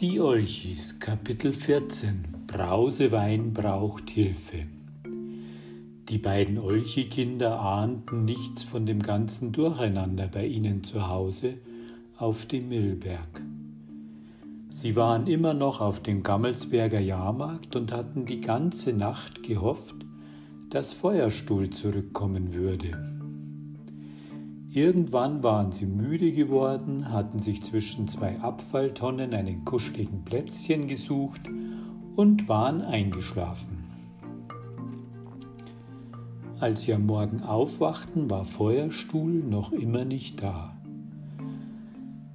Die Olchis, Kapitel 14 Brausewein braucht Hilfe. Die beiden Olchi-Kinder ahnten nichts von dem ganzen Durcheinander bei ihnen zu Hause auf dem Millberg. Sie waren immer noch auf dem Gammelsberger Jahrmarkt und hatten die ganze Nacht gehofft, dass Feuerstuhl zurückkommen würde. Irgendwann waren sie müde geworden, hatten sich zwischen zwei Abfalltonnen einen kuscheligen Plätzchen gesucht und waren eingeschlafen. Als sie am Morgen aufwachten, war Feuerstuhl noch immer nicht da.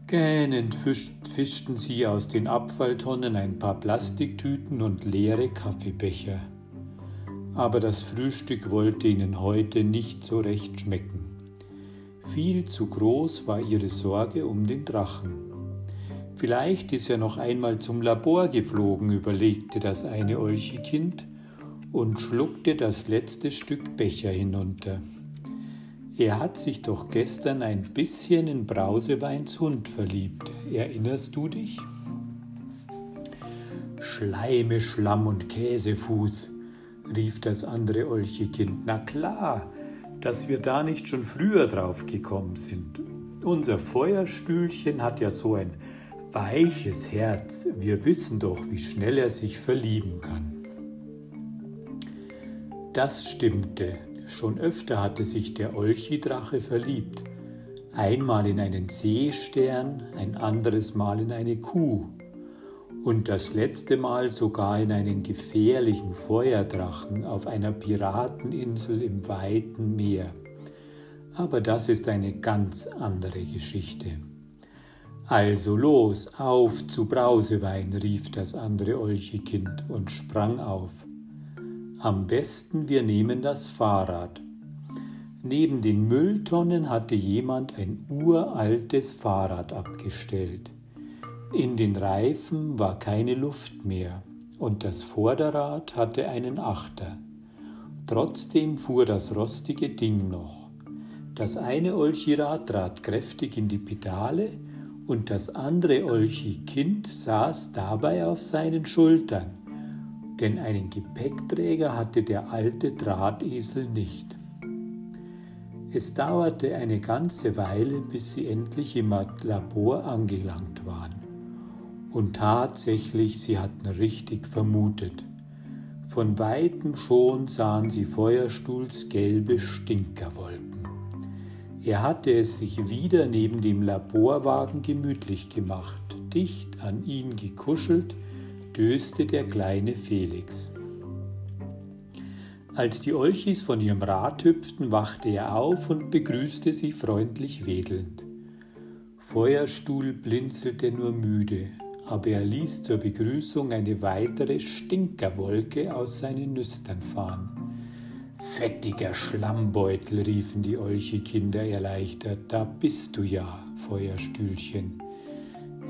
Gähnend fischten sie aus den Abfalltonnen ein paar Plastiktüten und leere Kaffeebecher. Aber das Frühstück wollte ihnen heute nicht so recht schmecken. Viel zu groß war ihre Sorge um den Drachen. Vielleicht ist er noch einmal zum Labor geflogen, überlegte das eine Olchekind und schluckte das letzte Stück Becher hinunter. Er hat sich doch gestern ein bisschen in Brauseweins Hund verliebt. Erinnerst du dich? Schleime, Schlamm und Käsefuß, rief das andere Olchekind. Na klar, dass wir da nicht schon früher drauf gekommen sind. Unser Feuerstühlchen hat ja so ein weiches Herz. Wir wissen doch, wie schnell er sich verlieben kann. Das stimmte. Schon öfter hatte sich der Olchidrache verliebt. Einmal in einen Seestern, ein anderes Mal in eine Kuh und das letzte Mal sogar in einen gefährlichen Feuerdrachen auf einer Pirateninsel im weiten Meer. Aber das ist eine ganz andere Geschichte. Also los, auf zu Brausewein, rief das andere Olchekind und sprang auf. Am besten wir nehmen das Fahrrad. Neben den Mülltonnen hatte jemand ein uraltes Fahrrad abgestellt. In den Reifen war keine Luft mehr und das Vorderrad hatte einen Achter. Trotzdem fuhr das rostige Ding noch. Das eine Olchirad trat kräftig in die Pedale und das andere Olchi-Kind saß dabei auf seinen Schultern, denn einen Gepäckträger hatte der alte Drahtesel nicht. Es dauerte eine ganze Weile, bis sie endlich im Labor angelangt waren. Und tatsächlich, sie hatten richtig vermutet. Von weitem schon sahen sie Feuerstuhls gelbe Stinkerwolken. Er hatte es sich wieder neben dem Laborwagen gemütlich gemacht. Dicht an ihn gekuschelt, döste der kleine Felix. Als die Olchis von ihrem Rad hüpften, wachte er auf und begrüßte sie freundlich wedelnd. Feuerstuhl blinzelte nur müde, aber er ließ zur Begrüßung eine weitere Stinkerwolke aus seinen Nüstern fahren. Fettiger Schlammbeutel, riefen die Olchekinder erleichtert, da bist du ja, Feuerstühlchen.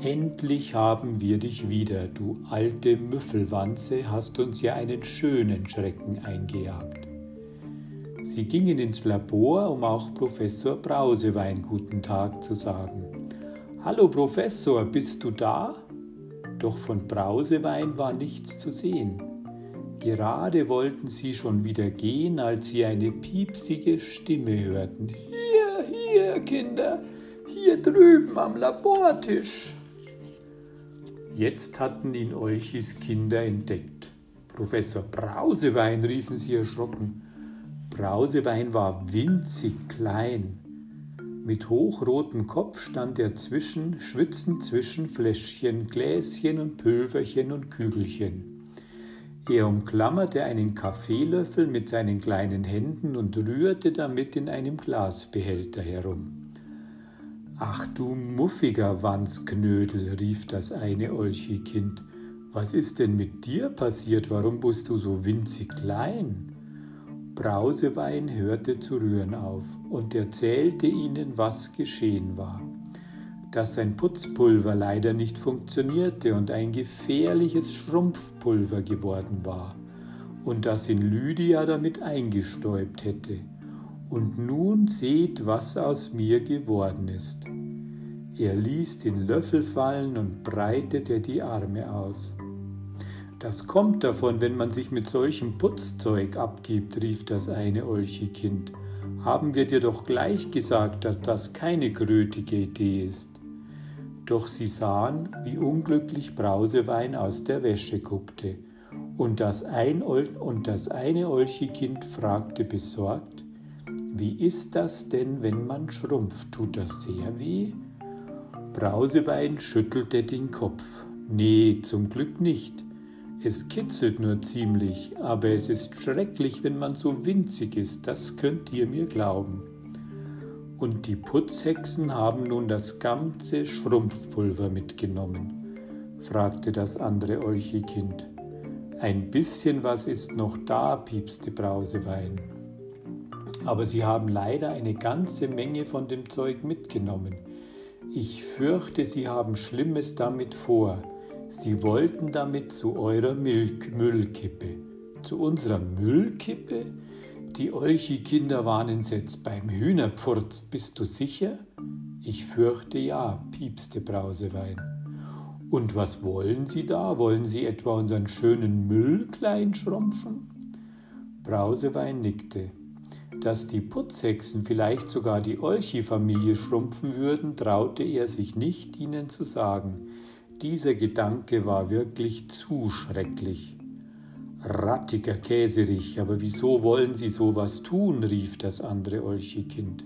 Endlich haben wir dich wieder, du alte Müffelwanze, hast uns ja einen schönen Schrecken eingejagt. Sie gingen ins Labor, um auch Professor Brausewein guten Tag zu sagen. Hallo Professor, bist du da? Doch von Brausewein war nichts zu sehen. Gerade wollten sie schon wieder gehen, als sie eine piepsige Stimme hörten. Hier, hier, Kinder, hier drüben am Labortisch. Jetzt hatten ihn Olchis Kinder entdeckt. Professor Brausewein, riefen sie erschrocken. Brausewein war winzig klein, mit hochrotem Kopf stand er zwischen, schwitzend zwischen Fläschchen, Gläschen und Pülverchen und Kügelchen. Er umklammerte einen Kaffeelöffel mit seinen kleinen Händen und rührte damit in einem Glasbehälter herum. Ach du muffiger Wanzknödel, rief das eine Olchikind, was ist denn mit dir passiert? Warum bist du so winzig klein? Brausewein hörte zu rühren auf und erzählte ihnen, was geschehen war. Dass sein Putzpulver leider nicht funktionierte und ein gefährliches Schrumpfpulver geworden war und dass ihn Lydia damit eingestäubt hätte. Und nun seht, was aus mir geworden ist. Er ließ den Löffel fallen und breitete die Arme aus. Das kommt davon, wenn man sich mit solchem Putzzeug abgibt, rief das eine Olchikind. Haben wir dir doch gleich gesagt, dass das keine grötige Idee ist. Doch sie sahen, wie unglücklich Brausewein aus der Wäsche guckte, und das, ein und das eine Olchikind fragte besorgt, wie ist das denn, wenn man schrumpft? Tut das sehr weh? Brausewein schüttelte den Kopf. Nee, zum Glück nicht. Es kitzelt nur ziemlich, aber es ist schrecklich, wenn man so winzig ist, das könnt ihr mir glauben. Und die Putzhexen haben nun das ganze Schrumpfpulver mitgenommen, fragte das andere Olchikind. Ein bisschen was ist noch da, piepste Brausewein. Aber sie haben leider eine ganze Menge von dem Zeug mitgenommen. Ich fürchte, sie haben Schlimmes damit vor Sie wollten damit zu eurer Milch Müllkippe. Zu unserer Müllkippe? Die Olchi-Kinder waren entsetzt. Beim Hühnerpfurz, bist du sicher? Ich fürchte ja, piepste Brausewein. Und was wollen Sie da? Wollen Sie etwa unseren schönen Müll kleinschrumpfen? Brausewein nickte. Dass die Putzhexen vielleicht sogar die Olchi-Familie schrumpfen würden, traute er sich nicht, ihnen zu sagen. Dieser Gedanke war wirklich zu schrecklich. Rattiger Käserich, aber wieso wollen Sie sowas tun? rief das andere Olchikind.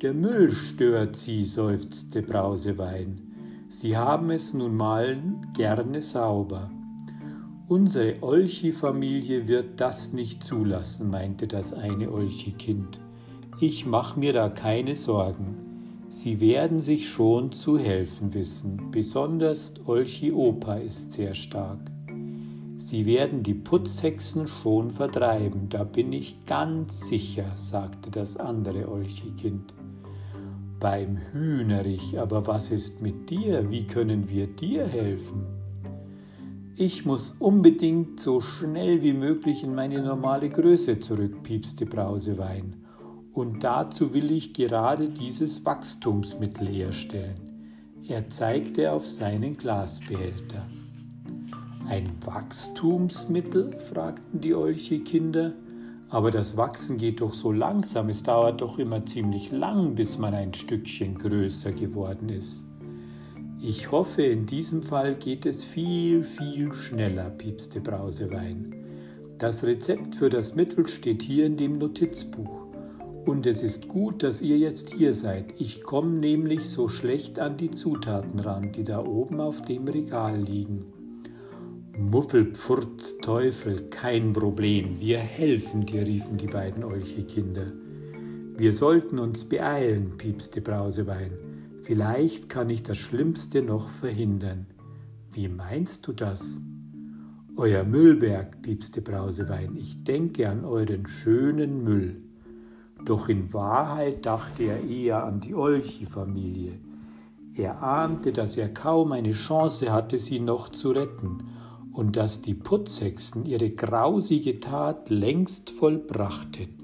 Der Müll stört Sie, seufzte Brausewein. Sie haben es nun mal gerne sauber. Unsere Olchi-Familie wird das nicht zulassen, meinte das eine Olchikind. Ich mach mir da keine Sorgen. Sie werden sich schon zu helfen wissen, besonders Olchi Opa ist sehr stark. Sie werden die Putzhexen schon vertreiben, da bin ich ganz sicher, sagte das andere Olchi-Kind. Beim Hühnerich, aber was ist mit dir? Wie können wir dir helfen? Ich muss unbedingt so schnell wie möglich in meine normale Größe zurück, piepste Brausewein und dazu will ich gerade dieses Wachstumsmittel herstellen. Er zeigte auf seinen Glasbehälter. Ein Wachstumsmittel? fragten die Olche-Kinder. Aber das Wachsen geht doch so langsam, es dauert doch immer ziemlich lang, bis man ein Stückchen größer geworden ist. Ich hoffe, in diesem Fall geht es viel, viel schneller, piepste Brausewein. Das Rezept für das Mittel steht hier in dem Notizbuch. Und es ist gut, dass ihr jetzt hier seid. Ich komme nämlich so schlecht an die Zutaten ran, die da oben auf dem Regal liegen. Muffelpfurz, Teufel, kein Problem. Wir helfen dir, riefen die beiden Olche-Kinder. Wir sollten uns beeilen, piepste Brausewein. Vielleicht kann ich das Schlimmste noch verhindern. Wie meinst du das? Euer Müllberg, piepste Brausewein. Ich denke an euren schönen Müll. Doch in Wahrheit dachte er eher an die Olchi-Familie. Er ahnte, dass er kaum eine Chance hatte, sie noch zu retten und dass die Putzhexen ihre grausige Tat längst vollbracht hätten.